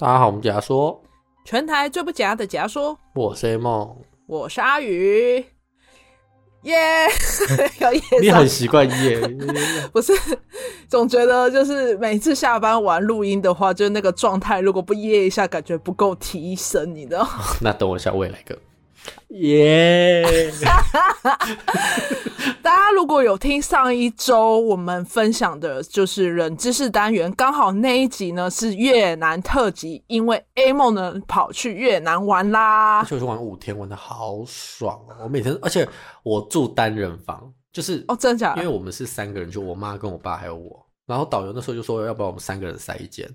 大家好，我们假说，全台最不假的假说。我是 A 梦，我是阿宇，耶! 要耶！你很习惯耶？不是，总觉得就是每次下班玩录音的话，就那个状态，如果不耶一下，感觉不够提神，你知道？那等我一下，我也来个。耶! 大家如果有听上一周我们分享的，就是冷知识单元，刚好那一集呢是越南特辑，因为 A 梦呢跑去越南玩啦，就是玩五天，玩的好爽哦！我每天，而且我住单人房，就是哦，真的假的？因为我们是三个人，就我妈跟我爸还有我，然后导游那时候就说要不要我们三个人塞一间，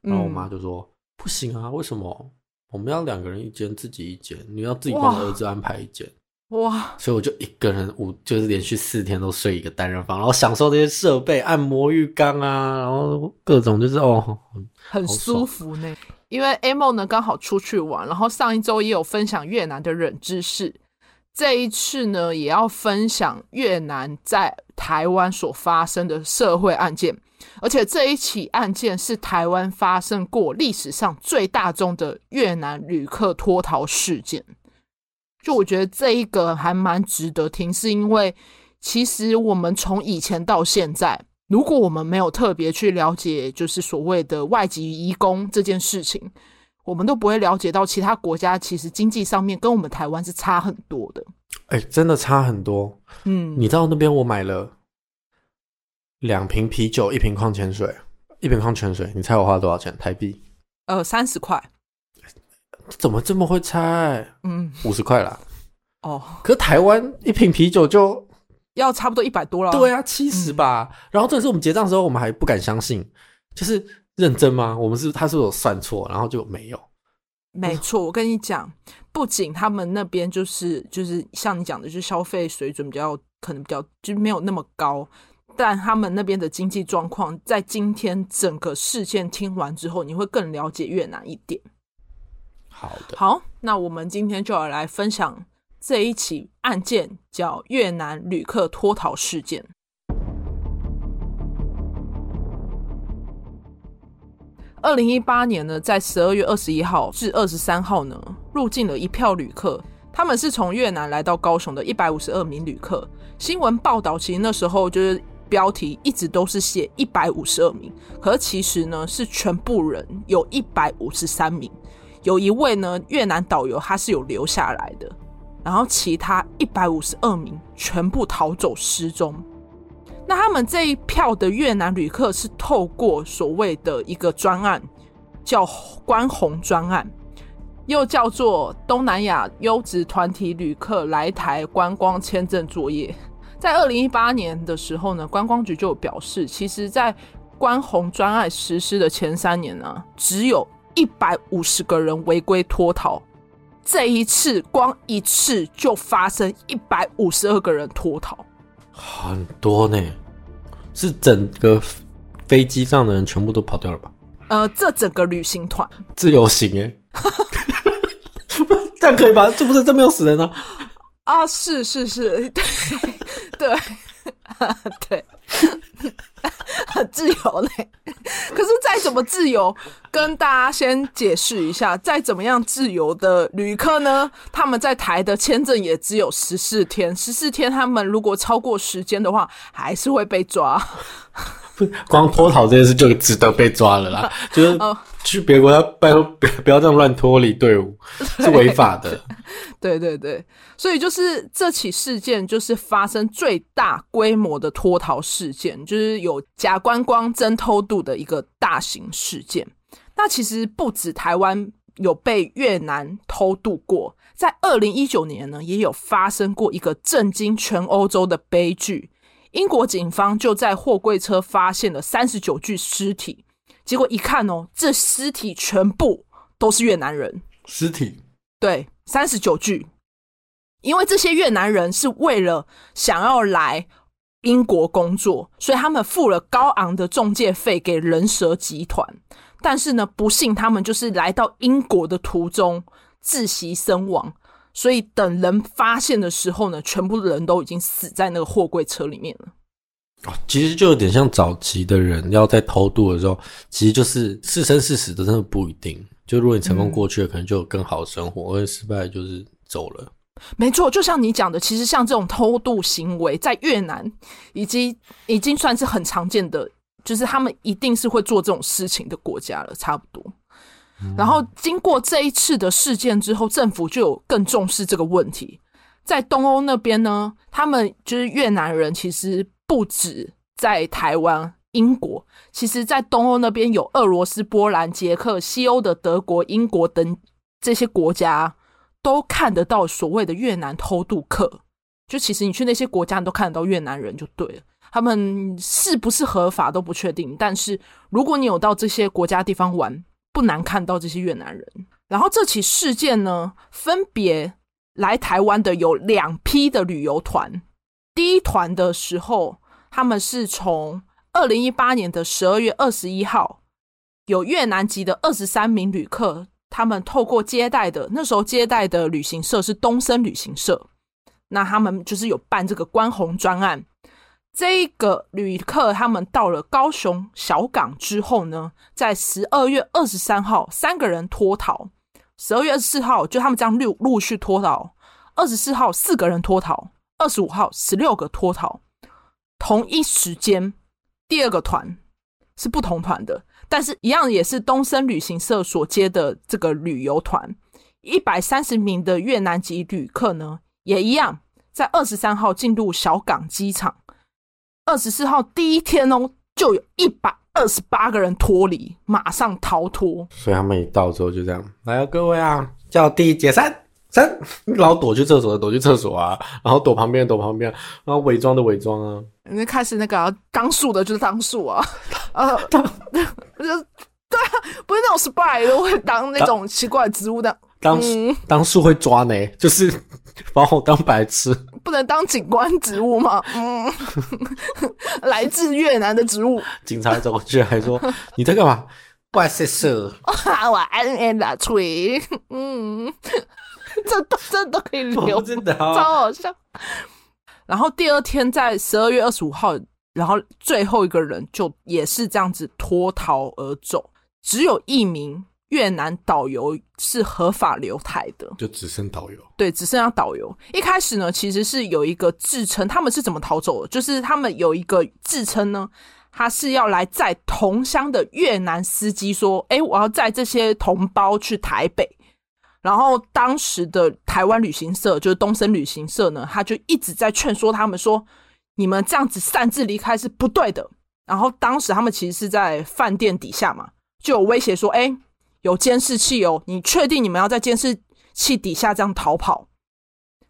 然后我妈就说、嗯、不行啊，为什么？我们要两个人一间，自己一间。你要自己帮儿子安排一间。哇！所以我就一个人五，就是连续四天都睡一个单人房，然后享受这些设备，按摩浴缸啊，然后各种就是哦，很舒服呢。因为 A 梦呢刚好出去玩，然后上一周也有分享越南的冷知识，这一次呢也要分享越南在台湾所发生的社会案件。而且这一起案件是台湾发生过历史上最大宗的越南旅客脱逃事件，就我觉得这一个还蛮值得听，是因为其实我们从以前到现在，如果我们没有特别去了解，就是所谓的外籍移工这件事情，我们都不会了解到其他国家其实经济上面跟我们台湾是差很多的。哎，真的差很多。嗯，你知道那边我买了。两瓶啤酒，一瓶矿泉水，一瓶矿泉水，你猜我花了多少钱？台币？呃，三十块。怎么这么会猜？嗯，五十块啦。哦，可是台湾一瓶啤酒就要差不多一百多了。对啊，七十吧。嗯、然后这次我们结账的时候，我们还不敢相信，就是认真吗？我们是他是不是有算错，然后就没有。没错，我跟你讲，不仅他们那边就是就是像你讲的，就是消费水准比较可能比较就没有那么高。但他们那边的经济状况，在今天整个事件听完之后，你会更了解越南一点。好的，好，那我们今天就要来分享这一起案件，叫越南旅客脱逃事件。二零一八年呢，在十二月二十一号至二十三号呢，入境了一票旅客，他们是从越南来到高雄的一百五十二名旅客。新闻报道其实那时候就是。标题一直都是写一百五十二名，可是其实呢是全部人有一百五十三名，有一位呢越南导游他是有留下来的，然后其他一百五十二名全部逃走失踪。那他们这一票的越南旅客是透过所谓的一个专案，叫关红专案，又叫做东南亚优质团体旅客来台观光签证作业。在二零一八年的时候呢，观光局就表示，其实，在关红专案实施的前三年呢，只有一百五十个人违规脱逃。这一次，光一次就发生一百五十二个人脱逃，很多呢。是整个飞机上的人全部都跑掉了吧？呃，这整个旅行团自由行哎，这样可以吧？这不是真没有死人啊？啊，是是是，对。对，对，很自由嘞。可是再怎么自由，跟大家先解释一下，再怎么样自由的旅客呢，他们在台的签证也只有十四天，十四天他们如果超过时间的话，还是会被抓。光脱逃这件事就值得被抓了啦，就是去别国家拜托别不要这样乱脱离队伍，是违法的。对对对，所以就是这起事件就是发生最大规模的脱逃事件，就是有假观光真偷渡的一个大型事件。那其实不止台湾有被越南偷渡过，在二零一九年呢，也有发生过一个震惊全欧洲的悲剧。英国警方就在货柜车发现了三十九具尸体，结果一看哦，这尸体全部都是越南人。尸体？对。三十九具，因为这些越南人是为了想要来英国工作，所以他们付了高昂的中介费给人蛇集团。但是呢，不幸他们就是来到英国的途中窒息身亡。所以等人发现的时候呢，全部的人都已经死在那个货柜车里面了。哦，其实就有点像早期的人要在偷渡的时候，其实就是是生是死的，真的不一定。就如果你成功过去了，嗯、可能就有更好的生活；而失败就是走了。没错，就像你讲的，其实像这种偷渡行为，在越南已经已经算是很常见的，就是他们一定是会做这种事情的国家了，差不多。嗯、然后经过这一次的事件之后，政府就有更重视这个问题。在东欧那边呢，他们就是越南人，其实不止在台湾、英国，其实在东欧那边有俄罗斯、波兰、捷克、西欧的德国、英国等这些国家。都看得到所谓的越南偷渡客，就其实你去那些国家，你都看得到越南人就对了。他们是不是合法都不确定，但是如果你有到这些国家地方玩，不难看到这些越南人。然后这起事件呢，分别来台湾的有两批的旅游团。第一团的时候，他们是从二零一八年的十二月二十一号，有越南籍的二十三名旅客。他们透过接待的，那时候接待的旅行社是东森旅行社，那他们就是有办这个观红专案。这个旅客他们到了高雄小港之后呢，在十二月二十三号，三个人脱逃；十二月二十四号，就他们这样陆陆续脱逃；二十四号四个人脱逃；二十五号十六个脱逃。同一时间，第二个团是不同团的。但是，一样也是东森旅行社所接的这个旅游团，一百三十名的越南籍旅客呢，也一样，在二十三号进入小港机场，二十四号第一天哦，就有一百二十八个人脱离，马上逃脱。所以他们一到之后就这样，来啊，各位啊，叫第解散。然后躲去厕所的躲去厕所啊，然后躲旁边躲旁边，然后伪装的伪装啊。那开始那个、啊、当树的就是当树啊，呃，当就对啊，不是那种 spy 都会当那种奇怪的植物的。当当树会抓呢，就是 把我当白痴。不能当景观植物吗？嗯，来自越南的植物。警察走过去还说：“你在干嘛？”怪色色。我安安的吹，嗯。这都这都可以留，真的超好笑。然后第二天在十二月二十五号，然后最后一个人就也是这样子脱逃而走，只有一名越南导游是合法留台的，就只剩导游。对，只剩下导游。一开始呢，其实是有一个自称，他们是怎么逃走的？就是他们有一个自称呢，他是要来载同乡的越南司机，说：“哎，我要载这些同胞去台北。”然后当时的台湾旅行社就是东森旅行社呢，他就一直在劝说他们说：“你们这样子擅自离开是不对的。”然后当时他们其实是在饭店底下嘛，就有威胁说：“哎，有监视器哦，你确定你们要在监视器底下这样逃跑？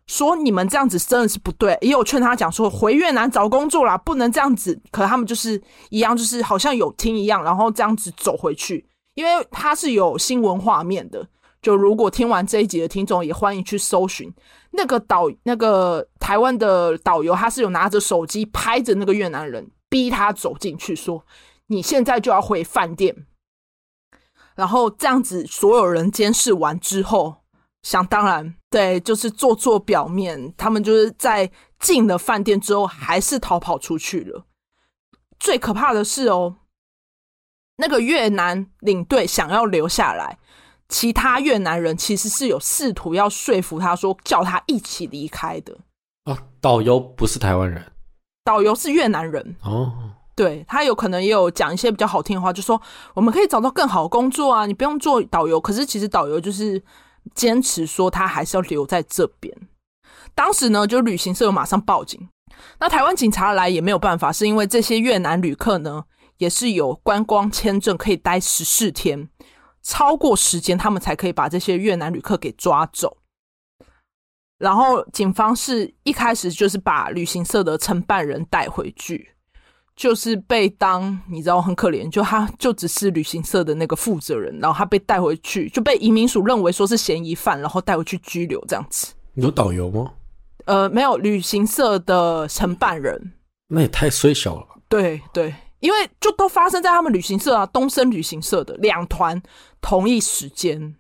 说你们这样子真的是不对。”也有劝他讲说：“回越南找工作啦，不能这样子。”可他们就是一样，就是好像有听一样，然后这样子走回去，因为他是有新闻画面的。就如果听完这一集的听众也欢迎去搜寻那个导那个台湾的导游，他是有拿着手机拍着那个越南人，逼他走进去，说你现在就要回饭店。然后这样子，所有人监视完之后，想当然对，就是做做表面，他们就是在进了饭店之后，还是逃跑出去了。最可怕的是哦，那个越南领队想要留下来。其他越南人其实是有试图要说服他说，叫他一起离开的。哦，导游不是台湾人，导游是越南人。哦，对，他有可能也有讲一些比较好听的话，就说我们可以找到更好的工作啊，你不用做导游。可是其实导游就是坚持说他还是要留在这边。当时呢，就旅行社有马上报警，那台湾警察来也没有办法，是因为这些越南旅客呢也是有观光签证，可以待十四天。超过时间，他们才可以把这些越南旅客给抓走。然后警方是一开始就是把旅行社的承办人带回去，就是被当你知道很可怜，就他就只是旅行社的那个负责人，然后他被带回去就被移民署认为说是嫌疑犯，然后带回去拘留这样子。有导游吗？呃，没有，旅行社的承办人。那也太衰小了吧。对对。因为就都发生在他们旅行社啊，东森旅行社的两团同一时间。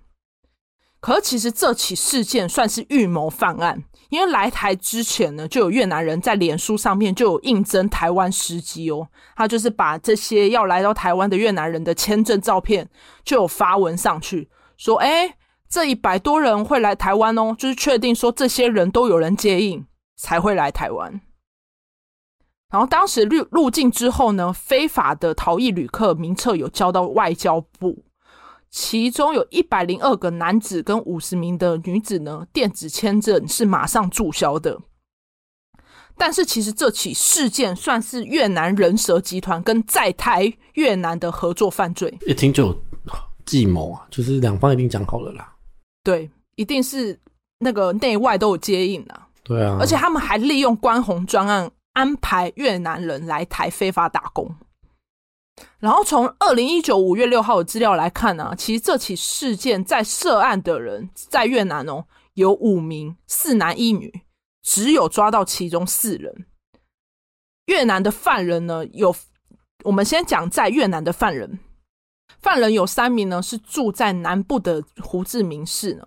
可是其实这起事件算是预谋犯案，因为来台之前呢，就有越南人在脸书上面就有应征台湾司机哦，他就是把这些要来到台湾的越南人的签证照片就有发文上去，说，哎，这一百多人会来台湾哦，就是确定说这些人都有人接应才会来台湾。然后当时入入境之后呢，非法的逃逸旅客名册有交到外交部。其中有一百零二个男子跟五十名的女子呢，电子签证是马上注销的。但是其实这起事件算是越南人蛇集团跟在台越南的合作犯罪，一听就有计谋啊，就是两方一定讲好了啦。对，一定是那个内外都有接应啊。对啊，而且他们还利用关红专案安排越南人来台非法打工。然后从二零一九五月六号的资料来看呢、其实这起事件在涉案的人在越南哦有五名，四男一女，只有抓到其中四人。越南的犯人呢有，我们先讲在越南的犯人，犯人有三名呢是住在南部的胡志明市呢，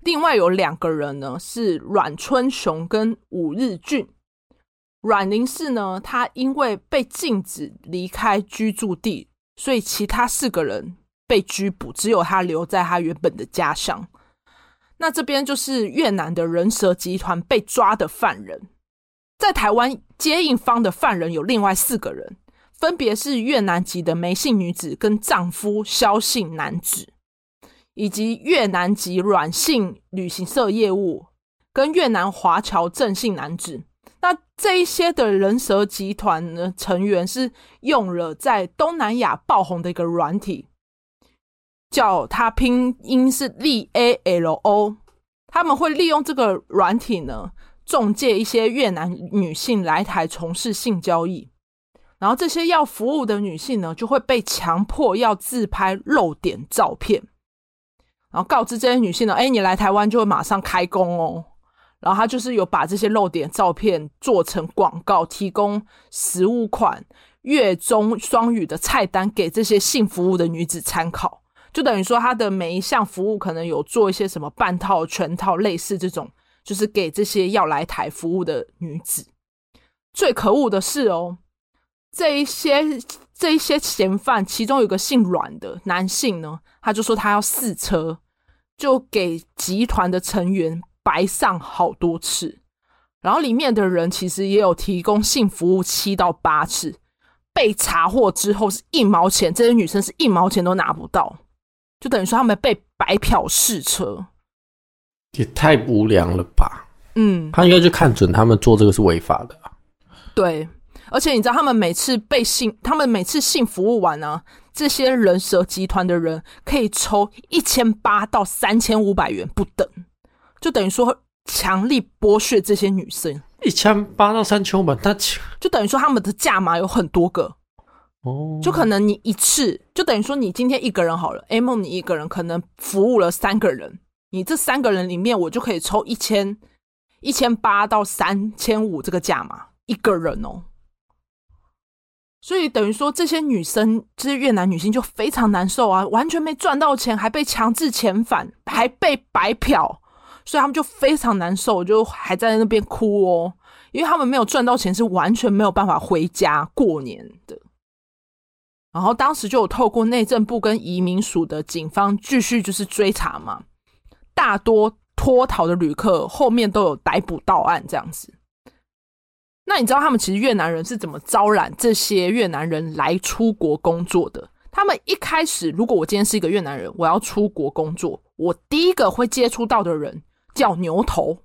另外有两个人呢是阮春雄跟武日俊。阮宁氏呢，他因为被禁止离开居住地，所以其他四个人被拘捕，只有他留在他原本的家乡。那这边就是越南的人蛇集团被抓的犯人，在台湾接应方的犯人有另外四个人，分别是越南籍的梅姓女子跟丈夫肖姓男子，以及越南籍阮姓旅行社业务跟越南华侨郑姓男子。这一些的人蛇集团呢，成员是用了在东南亚爆红的一个软体，叫它拼音是 L A L O。他们会利用这个软体呢，中介一些越南女性来台从事性交易，然后这些要服务的女性呢，就会被强迫要自拍露点照片，然后告知这些女性呢，哎，你来台湾就会马上开工哦。然后他就是有把这些露点照片做成广告，提供十五款月中双语的菜单给这些性服务的女子参考，就等于说他的每一项服务可能有做一些什么半套、全套，类似这种，就是给这些要来台服务的女子。最可恶的是哦，这一些这一些嫌犯，其中有个姓阮的男性呢，他就说他要试车，就给集团的成员。白上好多次，然后里面的人其实也有提供性服务七到八次，被查获之后是一毛钱，这些女生是一毛钱都拿不到，就等于说他们被白嫖试车，也太无良了吧？嗯，他应该就看准他们做这个是违法的。对，而且你知道他们每次被性，他们每次性服务完呢、啊，这些人蛇集团的人可以抽一千八到三千五百元不等。就等于说，强力剥削这些女生，一千八到三千五百，那就等于说他们的价码有很多个哦，就可能你一次，就等于说你今天一个人好了，A 梦你一个人可能服务了三个人，你这三个人里面我就可以抽一千一千八到三千五这个价码一个人哦，所以等于说这些女生，这些越南女性就非常难受啊，完全没赚到钱，还被强制遣返，还被白嫖。所以他们就非常难受，就还在那边哭哦，因为他们没有赚到钱，是完全没有办法回家过年的。然后当时就有透过内政部跟移民署的警方继续就是追查嘛，大多脱逃的旅客后面都有逮捕到案这样子。那你知道他们其实越南人是怎么招揽这些越南人来出国工作的？他们一开始，如果我今天是一个越南人，我要出国工作，我第一个会接触到的人。叫牛头，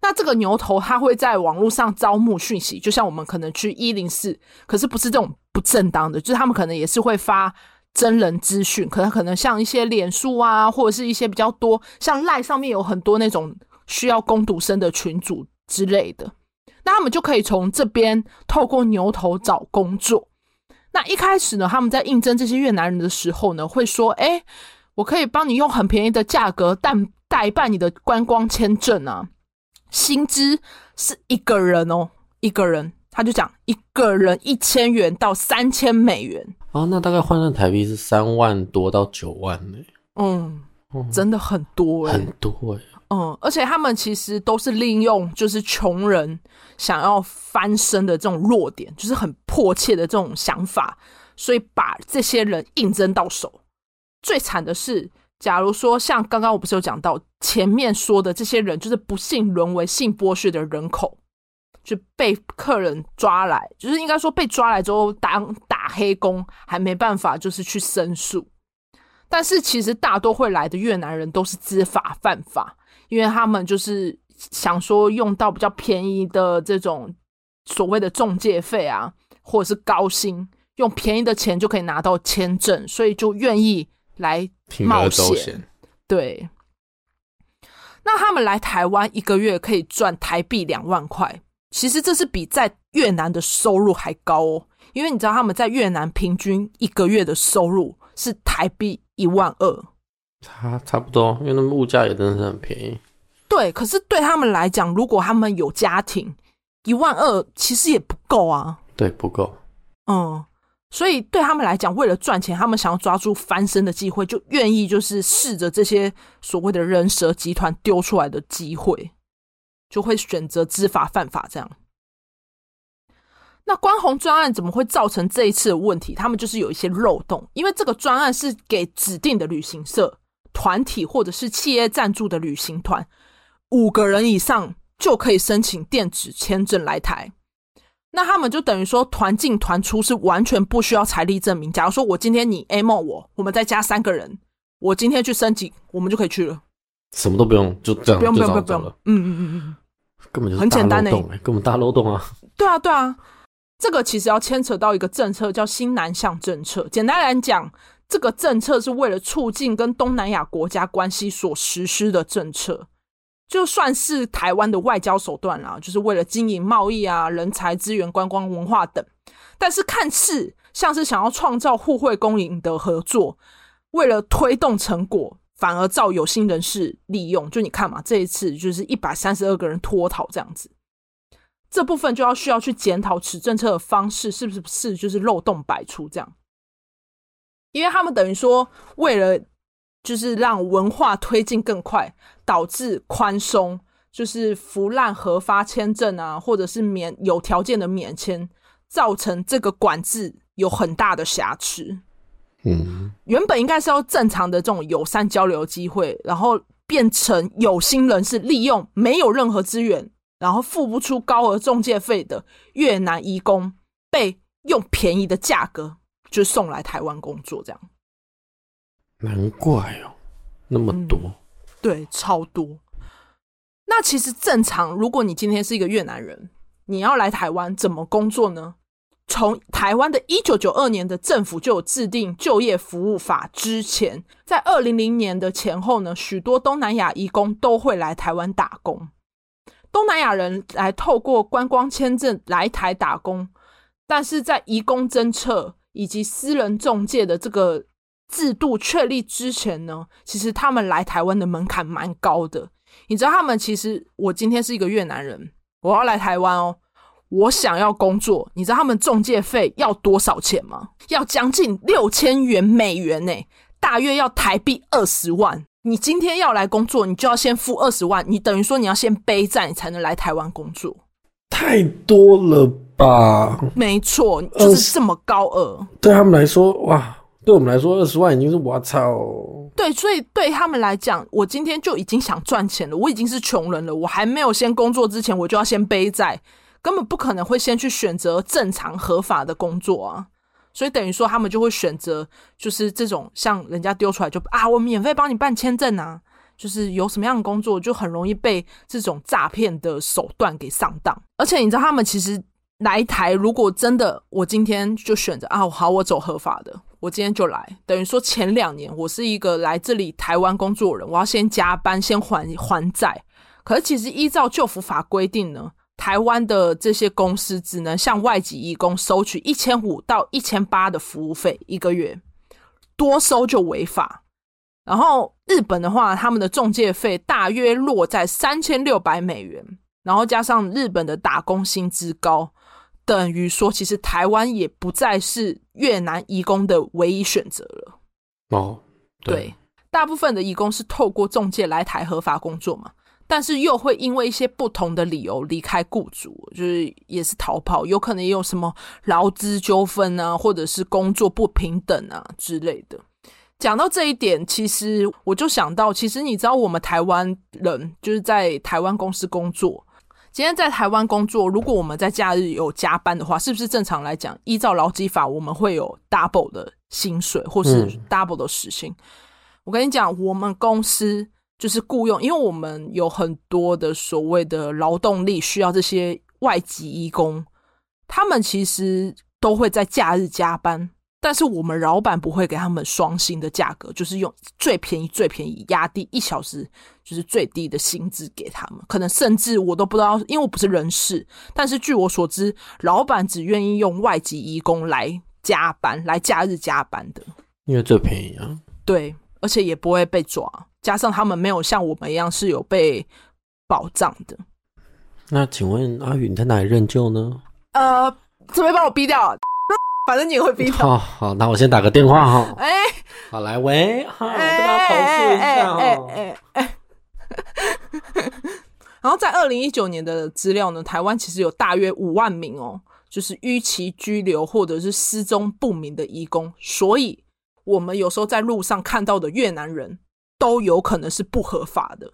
那这个牛头他会在网络上招募讯息，就像我们可能去一零四，可是不是这种不正当的，就是他们可能也是会发真人资讯，可能可能像一些脸书啊，或者是一些比较多像赖上面有很多那种需要工读生的群组之类的，那他们就可以从这边透过牛头找工作。那一开始呢，他们在应征这些越南人的时候呢，会说：“哎，我可以帮你用很便宜的价格，但。”代办你的观光签证啊，薪资是一个人哦，一个人他就讲一个人一千元到三千美元哦，那大概换算台币是三万多到九万呢。嗯，嗯、真的很多哎、欸，很多哎、欸。嗯，而且他们其实都是利用就是穷人想要翻身的这种弱点，就是很迫切的这种想法，所以把这些人应征到手。最惨的是，假如说像刚刚我不是有讲到前面说的这些人，就是不幸沦为性剥削的人口，就被客人抓来，就是应该说被抓来之后当打黑工，还没办法就是去申诉。但是其实大多会来的越南人都是知法犯法。因为他们就是想说用到比较便宜的这种所谓的中介费啊，或者是高薪，用便宜的钱就可以拿到签证，所以就愿意来冒险。对，那他们来台湾一个月可以赚台币两万块，其实这是比在越南的收入还高哦。因为你知道他们在越南平均一个月的收入是台币一万二。差差不多，因为那物价也真的是很便宜。对，可是对他们来讲，如果他们有家庭，一万二其实也不够啊。对，不够。嗯，所以对他们来讲，为了赚钱，他们想要抓住翻身的机会，就愿意就是试着这些所谓的人蛇集团丢出来的机会，就会选择知法犯法这样。那关红专案怎么会造成这一次的问题？他们就是有一些漏洞，因为这个专案是给指定的旅行社。团体或者是企业赞助的旅行团，五个人以上就可以申请电子签证来台。那他们就等于说团进团出是完全不需要财力证明。假如说我今天你 A 梦我，我们再加三个人，我今天去申请，我们就可以去了，什么都不用，就这样，不用不用不用不用了。嗯嗯嗯嗯，根本就是很简单的，根本大漏洞啊。对啊对啊，这个其实要牵扯到一个政策叫新南向政策。简单来讲。这个政策是为了促进跟东南亚国家关系所实施的政策，就算是台湾的外交手段啦，就是为了经营贸易啊、人才资源、观光文化等。但是看似像是想要创造互惠共赢的合作，为了推动成果，反而遭有心人士利用。就你看嘛，这一次就是一百三十二个人脱逃这样子，这部分就要需要去检讨此政策的方式是不是就是漏洞百出这样。因为他们等于说，为了就是让文化推进更快，导致宽松，就是腐烂核发签证啊，或者是免有条件的免签，造成这个管制有很大的瑕疵。嗯，原本应该是要正常的这种友善交流机会，然后变成有心人士利用没有任何资源，然后付不出高额中介费的越南移工，被用便宜的价格。就送来台湾工作，这样。难怪哦，那么多。嗯，对，超多。那其实正常，如果你今天是一个越南人，你要来台湾怎么工作呢？从台湾的一九九二年的政府就有制定就业服务法之前，在二零零年的前后呢，许多东南亚移工都会来台湾打工。东南亚人来透过观光签证来台打工，但是在移工政策。以及私人中介的这个制度确立之前呢，其实他们来台湾的门槛蛮高的。你知道他们其实，我今天是一个越南人，我要来台湾哦，我想要工作，你知道他们中介费要多少钱吗？要将近六千元美元呢，大约要台币二十万。你今天要来工作，你就要先付二十万，你等于说你要先背债，你才能来台湾工作。太多了吧？没错，就是这么高额。对他们来说，哇，对我们来说，二十万已经是我操。对，所以对他们来讲，我今天就已经想赚钱了，我已经是穷人了，我还没有先工作之前，我就要先背债，根本不可能会先去选择正常合法的工作啊。所以等于说，他们就会选择就是这种像人家丢出来就啊，我免费帮你办签证啊。就是有什么样的工作，就很容易被这种诈骗的手段给上当。而且你知道，他们其实来台，如果真的我今天就选择啊，好，我走合法的，我今天就来。等于说前两年我是一个来这里台湾工作人，我要先加班，先还还债。可是其实依照旧服法规定呢，台湾的这些公司只能向外籍义工收取一千五到一千八的服务费一个月，多收就违法。然后日本的话，他们的中介费大约落在三千六百美元，然后加上日本的打工薪资高，等于说其实台湾也不再是越南移工的唯一选择了。哦，对，对，大部分的移工是透过中介来台合法工作嘛，但是又会因为一些不同的理由离开雇主，就是也是逃跑，有可能也有什么劳资纠纷啊，或者是工作不平等啊之类的。讲到这一点，其实我就想到，其实你知道，我们台湾人就是在台湾公司工作。今天在台湾工作，如果我们在假日有加班的话，是不是正常来讲，依照劳基法，我们会有 double 的薪水，或是 double 的时薪？嗯、我跟你讲，我们公司就是雇佣，因为我们有很多的所谓的劳动力需要这些外籍义工，他们其实都会在假日加班。但是我们老板不会给他们双薪的价格，就是用最便宜、最便宜压低一小时，就是最低的薪资给他们。可能甚至我都不知道，因为我不是人事。但是据我所知，老板只愿意用外籍移工来加班、来假日加班的，因为最便宜啊。对，而且也不会被抓。加上他们没有像我们一样是有被保障的。那请问阿宇你在哪里任教呢？呃，准备把我逼掉。反正你也会逼他。好好，那我先打个电话哈。哎，好，来喂，好，我跟他投诉一下哈。哎哎。然后在二零一九年的资料呢，台湾其实有大约五万名哦，就是逾期居留或者是失踪不明的移工，所以我们有时候在路上看到的越南人都有可能是不合法的，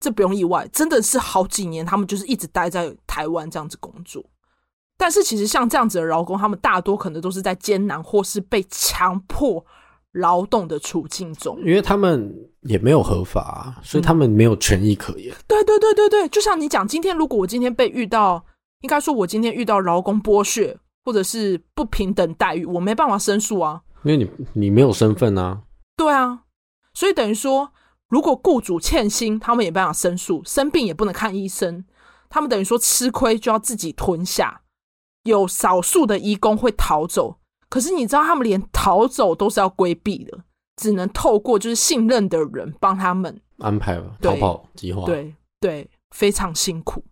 这不用意外，真的是好几年他们就是一直待在台湾这样子工作。但是其实像这样子的劳工，他们大多可能都是在艰难或是被强迫劳动的处境中，因为他们也没有合法，所以他们没有权益可言。嗯、对对对对对，就像你讲，今天如果我今天被遇到，应该说我今天遇到劳工剥削或者是不平等待遇，我没办法申诉啊，因为你你没有身份啊。对啊，所以等于说，如果雇主欠薪，他们也没办法申诉，生病也不能看医生，他们等于说吃亏就要自己吞下。有少数的移工会逃走，可是你知道他们连逃走都是要规避的，只能透过就是信任的人帮他们安排逃跑计划。对对，非常辛苦。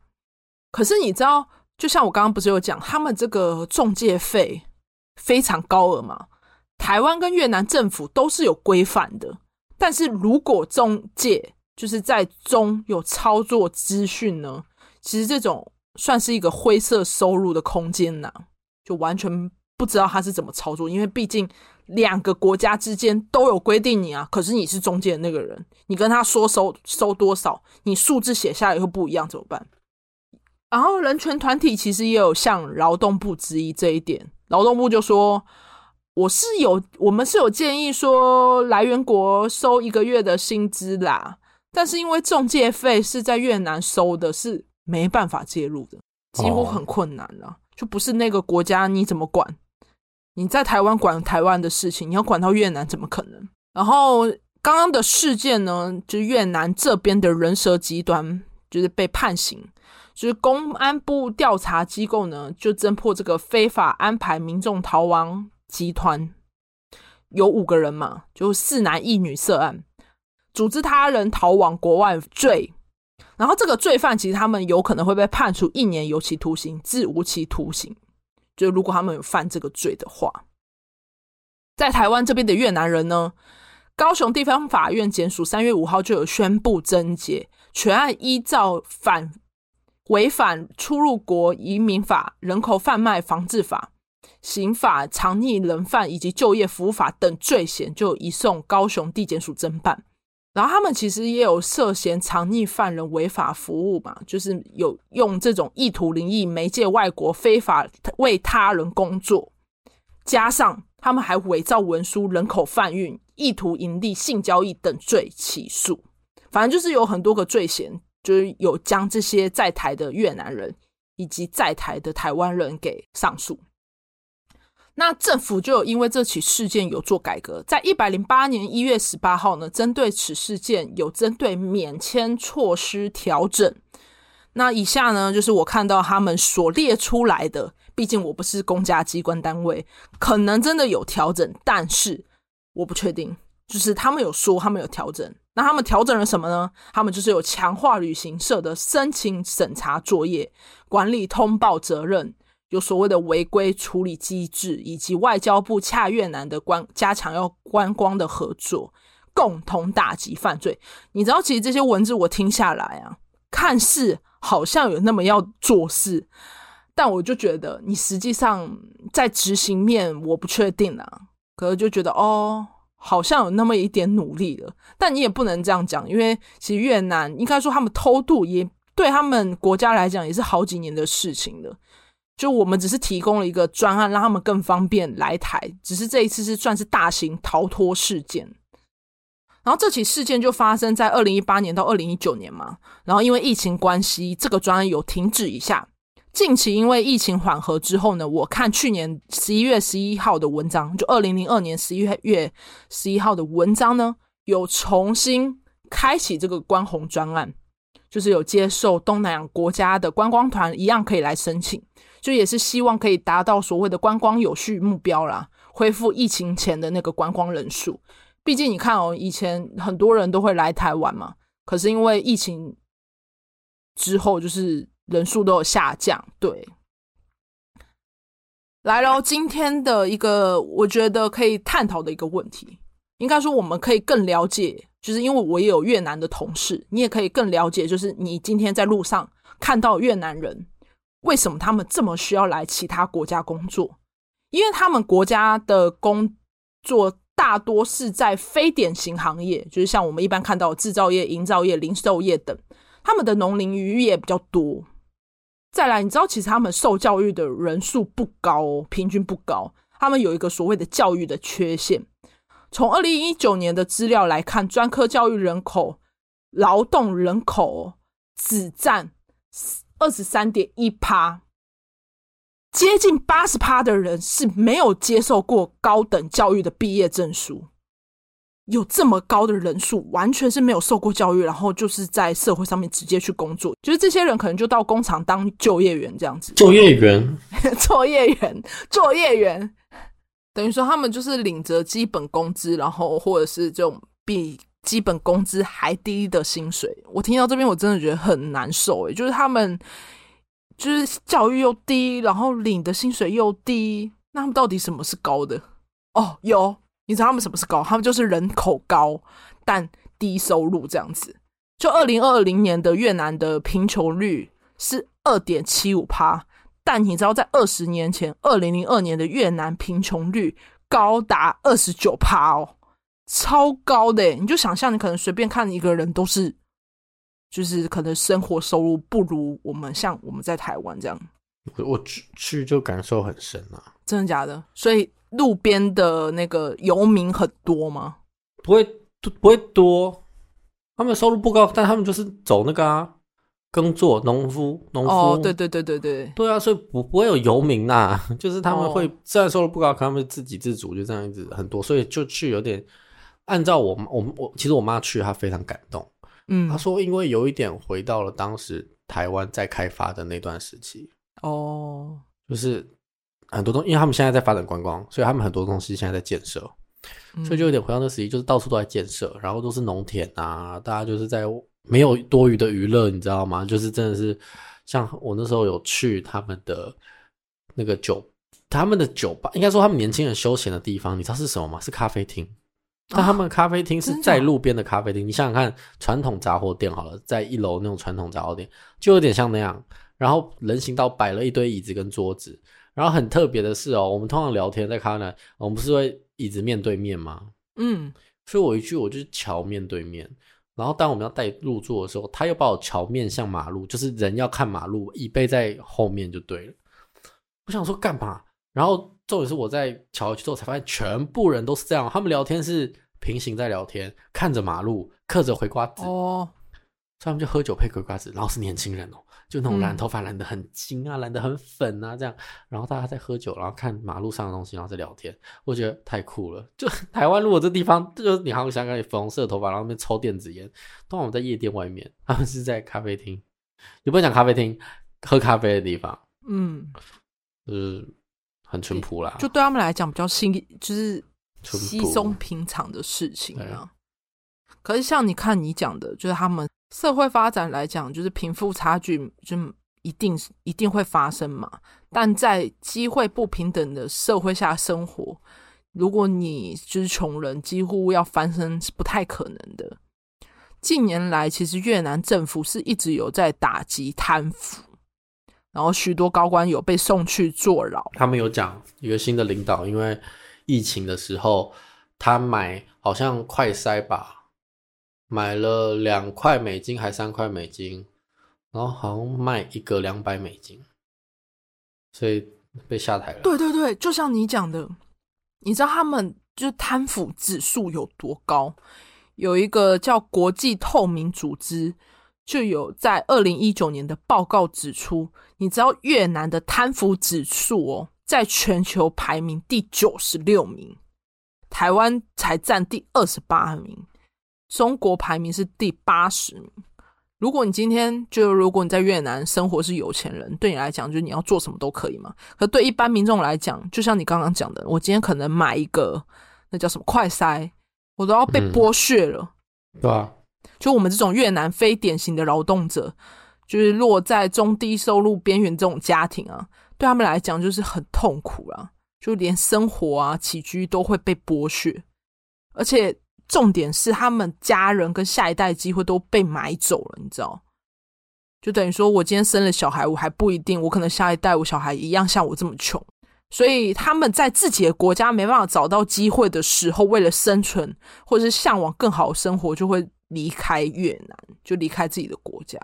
可是你知道，就像我刚刚不是有讲，他们这个中介费非常高额嘛？台湾跟越南政府都是有规范的，但是如果中介就是在中有操作资讯呢，其实这种。算是一个灰色收入的空间呐，就完全不知道他是怎么操作，因为毕竟两个国家之间都有规定你啊，可是你是中间的那个人，你跟他说收收多少，你数字写下来会不一样怎么办？然后人权团体其实也有向劳动部质疑这一点，劳动部就说我是有我们是有建议说来源国收一个月的薪资啦，但是因为中介费是在越南收的是。没办法介入的，几乎很困难了。Oh. 就不是那个国家，你怎么管？你在台湾管台湾的事情，你要管到越南，怎么可能？然后刚刚的事件呢，就是越南这边的人蛇集团就是被判刑，就是公安部调查机构呢就侦破这个非法安排民众逃亡集团，有五个人嘛，就四男一女涉案，组织他人逃往国外罪。然后这个罪犯其实他们有可能会被判处一年有期徒刑至无期徒刑，就如果他们有犯这个罪的话，在台湾这边的越南人呢，高雄地方法院检署三月五号就有宣布侦结，全案依照反违反出入国移民法、人口贩卖防治法、刑法、藏匿人犯以及就业服务法等罪嫌，就移送高雄地检署侦办。然后他们其实也有涉嫌藏匿犯人违法服务嘛，就是有用这种意图灵异媒介外国非法为他人工作，加上他们还伪造文书、人口贩运、意图盈利、性交易等罪起诉。反正就是有很多个罪嫌，就是有将这些在台的越南人以及在台的台湾人给上诉。那政府就有因为这起事件有做改革，在一百零八年一月十八号呢，针对此事件有针对免签措施调整。那以下呢，就是我看到他们所列出来的，毕竟我不是公家机关单位，可能真的有调整，但是我不确定。就是他们有说他们有调整，那他们调整了什么呢？他们就是有强化旅行社的申请审查作业、管理通报责任。有所谓的违规处理机制，以及外交部洽越南的观加强要观光的合作，共同打击犯罪。你知道，其实这些文字我听下来啊，看似好像有那么要做事，但我就觉得你实际上在执行面我不确定啊。可是就觉得哦，好像有那么一点努力了，但你也不能这样讲，因为其实越南应该说他们偷渡也对他们国家来讲也是好几年的事情了。就我们只是提供了一个专案，让他们更方便来台。只是这一次是算是大型逃脱事件，然后这起事件就发生在二零一八年到二零一九年嘛。然后因为疫情关系，这个专案有停止一下。近期因为疫情缓和之后呢，我看去年十一月十一号的文章，就二零零二年十一月十一号的文章呢，有重新开启这个观红专案，就是有接受东南亚国家的观光团一样可以来申请。就也是希望可以达到所谓的观光有序目标啦，恢复疫情前的那个观光人数。毕竟你看哦，以前很多人都会来台湾嘛，可是因为疫情之后，就是人数都有下降。对，来喽，今天的一个我觉得可以探讨的一个问题，应该说我们可以更了解，就是因为我也有越南的同事，你也可以更了解，就是你今天在路上看到越南人。为什么他们这么需要来其他国家工作？因为他们国家的工作大多是在非典型行业，就是像我们一般看到制造业、营造业、零售业等。他们的农林渔业比较多。再来，你知道其实他们受教育的人数不高，平均不高。他们有一个所谓的教育的缺陷。从二零一九年的资料来看，专科教育人口、劳动人口只占。二十三点一趴，接近八十趴的人是没有接受过高等教育的毕业证书。有这么高的人数，完全是没有受过教育，然后就是在社会上面直接去工作。就是这些人可能就到工厂当就业员这样子。就业员，作业员，作业员，等于说他们就是领着基本工资，然后或者是这种比。基本工资还低的薪水，我听到这边我真的觉得很难受诶，就是他们就是教育又低，然后领的薪水又低，那他们到底什么是高的？哦，有，你知道他们什么是高？他们就是人口高但低收入这样子。就二零二零年的越南的贫穷率是二点七五趴，但你知道在二十年前，二零零二年的越南贫穷率高达二十九趴哦。超高的，你就想象你可能随便看一个人都是，就是可能生活收入不如我们，像我们在台湾这样。我我去去就感受很深啊，真的假的？所以路边的那个游民很多吗？不会不会多，他们收入不高，但他们就是走那个啊，耕作农夫农夫。哦，对对对对对，对啊，所以不不会有游民呐，就是他们会虽然收入不高，可他们自给自足，就这样子很多，所以就去有点。按照我我我，其实我妈去，她非常感动。嗯，她说，因为有一点回到了当时台湾在开发的那段时期。哦，就是很多东西，因为他们现在在发展观光，所以他们很多东西现在在建设，嗯，所以就有点回到那时期，就是到处都在建设，然后都是农田啊，大家就是在没有多余的娱乐，你知道吗？就是真的是像我那时候有去他们的那个酒，他们的酒吧，应该说他们年轻人休闲的地方，你知道是什么吗？是咖啡厅。但他们咖啡厅是在路边的咖啡厅，哦，你想想看，传统杂货店好了，在一楼那种传统杂货店，就有点像那样。然后人行道摆了一堆椅子跟桌子，然后很特别的是哦，我们通常聊天在咖啡，我们不是会椅子面对面吗？嗯，所以我一去我就是桥面对面，然后当我们要带入座的时候，他又把我桥面向马路，就是人要看马路，椅背在后面就对了。我想说干嘛？然后。重点是我在桥下去之后才发现，全部人都是这样。他们聊天是平行在聊天，看着马路，嗑着回瓜子。哦，所以他们就喝酒配葵瓜子，然后是年轻人哦，就那种染头发染得很金啊，染得很粉啊这样。然后大家在喝酒，然后看马路上的东西，然后在聊天。我觉得太酷了。就台湾如果这地方，就你好像想看你粉红色的头发，然后那边抽电子烟。通常我们在夜店外面，他们是在咖啡厅，也不能讲咖啡厅，喝咖啡的地方。嗯，就是。很淳朴啦，就对他们来讲比较稀，就是稀松平常的事情啊。可是像你看你讲的，就是他们社会发展来讲，就是贫富差距就一定一定会发生嘛。但在机会不平等的社会下生活，如果你就是穷人，几乎要翻身是不太可能的。近年来，其实越南政府是一直有在打击贪腐，然后许多高官有被送去坐牢。他们有讲一个新的领导，因为疫情的时候，他买好像快筛吧，买了两块美金还三块美金，然后好像卖一个两百美金，所以被下台了。对对对，就像你讲的，你知道他们就是贪腐指数有多高？有一个叫国际透明组织，就有在二零一九年的报告指出，你知道越南的贪腐指数哦，在全球排名第九十六名，台湾才占第二十八名，中国排名是第八十名。如果你今天就如果你在越南生活是有钱人，对你来讲，就是你要做什么都可以嘛。可对一般民众来讲，就像你刚刚讲的，我今天可能买一个那叫什么快筛。我都要被剥削了，嗯、对啊，就我们这种越南非典型的劳动者，就是落在中低收入边缘这种家庭啊，对他们来讲就是很痛苦啊，就连生活啊起居都会被剥削，而且重点是他们家人跟下一代机会都被买走了，你知道？就等于说我今天生了小孩，我还不一定，我可能下一代我小孩一样像我这么穷。所以他们在自己的国家没办法找到机会的时候，为了生存或者是向往更好的生活，就会离开越南，就离开自己的国家。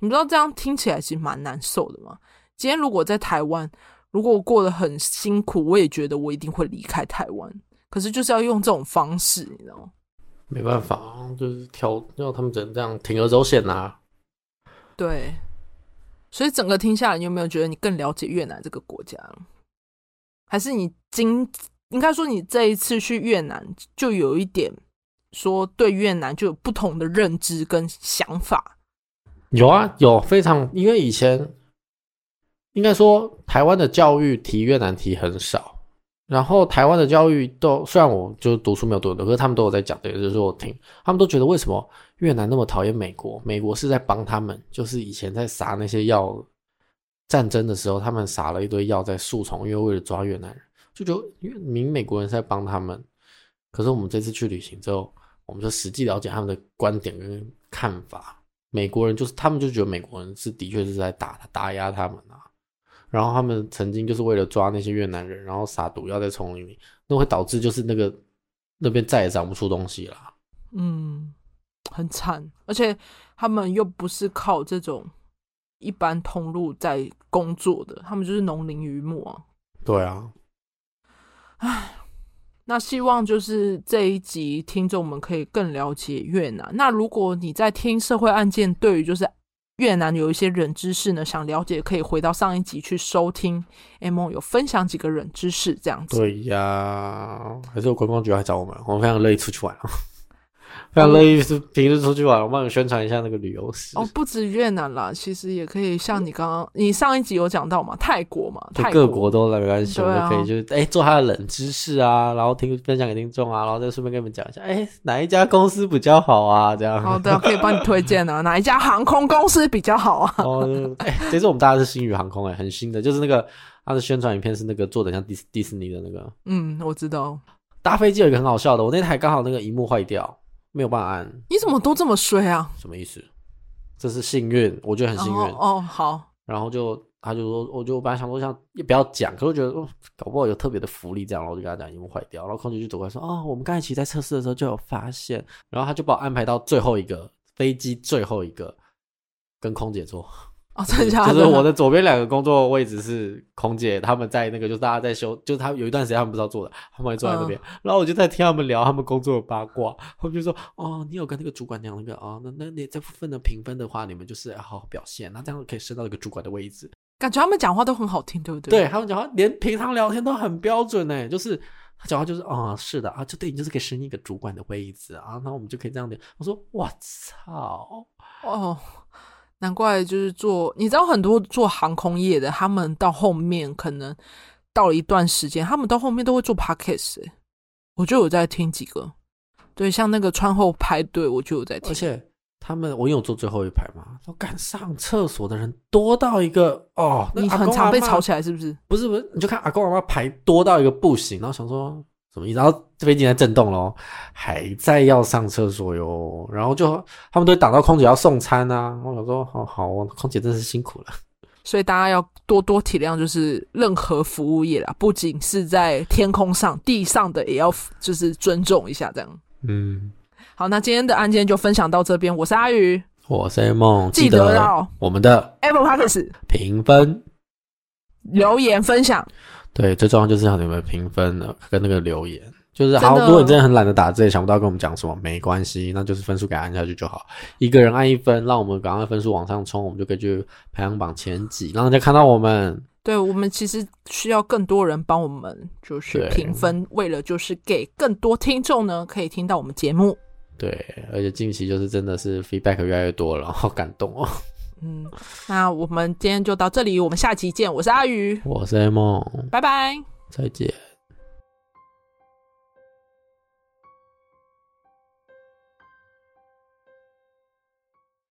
你不知道这样听起来其实蛮难受的吗？今天如果在台湾，如果我过得很辛苦，我也觉得我一定会离开台湾。可是就是要用这种方式，你知道吗？没办法，就是挑要他们只能这样铤而走险啊。对，所以整个听下来，你有没有觉得你更了解越南这个国家？还是你今应该说你这一次去越南，就有一点说对越南就有不同的认知跟想法。有啊，有非常，因为以前应该说台湾的教育提越南提很少，然后台湾的教育都虽然我就读书没有读很多，可是他们都有在讲这个，就是我听他们都觉得为什么越南那么讨厌美国？美国是在帮他们，就是以前在撒那些药。战争的时候，他们撒了一堆药在树丛，因为为了抓越南人，就觉得因为明美国人在帮他们。可是我们这次去旅行之后，我们就实际了解他们的观点跟看法。美国人就是他们就觉得美国人是的确是在打打压他们啊。然后他们曾经就是为了抓那些越南人，然后撒毒药在丛林里，那会导致就是那个那边再也长不出东西了。嗯，很惨，而且他们又不是靠这种。一般通路在工作的，他们就是农林渔牧啊。对啊，唉，那希望就是这一集听众们可以更了解越南。那如果你在听社会案件，对于就是越南有一些冷知识呢，想了解可以回到上一集去收听。M 有分享几个冷知识这样子。对呀，还是有观光局来找我们，我们非常乐意出去玩。非常乐意是平时出去玩，我帮你宣传一下那个旅游史。哦，不止越南啦，其实也可以像你刚刚，你上一集有讲到嘛，泰国嘛，就各国都来没关系，我们可以就是哎、欸、做他的冷知识啊，然后听分享给听众啊，然后再顺便跟你们讲一下，哎、欸、哪一家公司比较好啊，这样。好的，可以帮你推荐啊，哪一家航空公司比较好啊？哦，哎、欸，这次我们大家是星宇航空、欸，哎，很新的，就是那个他的宣传影片是那个做的像迪斯迪士尼的那个。嗯，我知道。搭飞机有一个很好笑的，我那台刚好那个荧幕坏掉。没有办法按，你怎么都这么衰啊？什么意思？这是幸运，我觉得很幸运。哦，哦，好。然后就他就说，我就我本来想说，像也不要讲，可是我觉得哦，搞不好有特别的福利这样，然后我就跟他讲，屏幕坏掉。然后空姐就走过来说，哦，我们刚才其实在测试的时候就有发现，然后他就把我安排到最后一个飞机最后一个跟空姐坐。哦，真的假的？就是我的左边两个工作位置是空姐，他们在那个，就是大家在休，就是他有一段时间他们不知道做的，他们会坐在那边，嗯、然后我就在听他们聊他们工作的八卦。他们就说：“哦，你有跟那个主管讲那个哦，那那你这部分的评分的话，你们就是要好好表现，那这样可以升到一个主管的位置。”感觉他们讲话都很好听，对不对？对，他们讲话连平常聊天都很标准呢，就是他讲话就是哦，是的啊，就对你就是可以升一个主管的位置啊，那我们就可以这样聊。我说：“我操！”哦。难怪就是做，你知道很多做航空业的，他们到后面可能到了一段时间，他们到后面都会做 podcast，欸。我就有在听几个，对，像那个穿后排队，我就有在听。而且他们，我有坐最后一排嘛，都敢上厕所的人多到一个哦，你很常被吵起来是不是？不是不是，你就看阿公阿妈排多到一个不行，然后想说什么意思？然后飞机在震动咯，还在要上厕所哟。然后就他们都会挡到空姐要送餐啊。我想说，好好，空姐真是辛苦了。所以大家要多多体谅，就是任何服务业啦，不仅是在天空上，地上的也要就是尊重一下这样。嗯，好，那今天的案件就分享到这边。我是阿宇，我是 A 梦，记得要我们的 Apple Podcast 评分、留言、分享。对，最重要就是要你们评分的跟那个留言。就是好，如果你真的很懒得打字，也想不到跟我们讲什么，没关系，那就是分数给按下去就好。一个人按一分，让我们赶快分数往上冲，我们就可以去排行榜前几，让人家看到我们。对，我们其实需要更多人帮我们，就是评分，为了就是给更多听众呢，可以听到我们节目。对，而且近期就是真的是 feedback 越来越多了，好感动哦。嗯，那我们今天就到这里，我们下期见。我是阿鱼，我是 A 梦，拜拜，再见。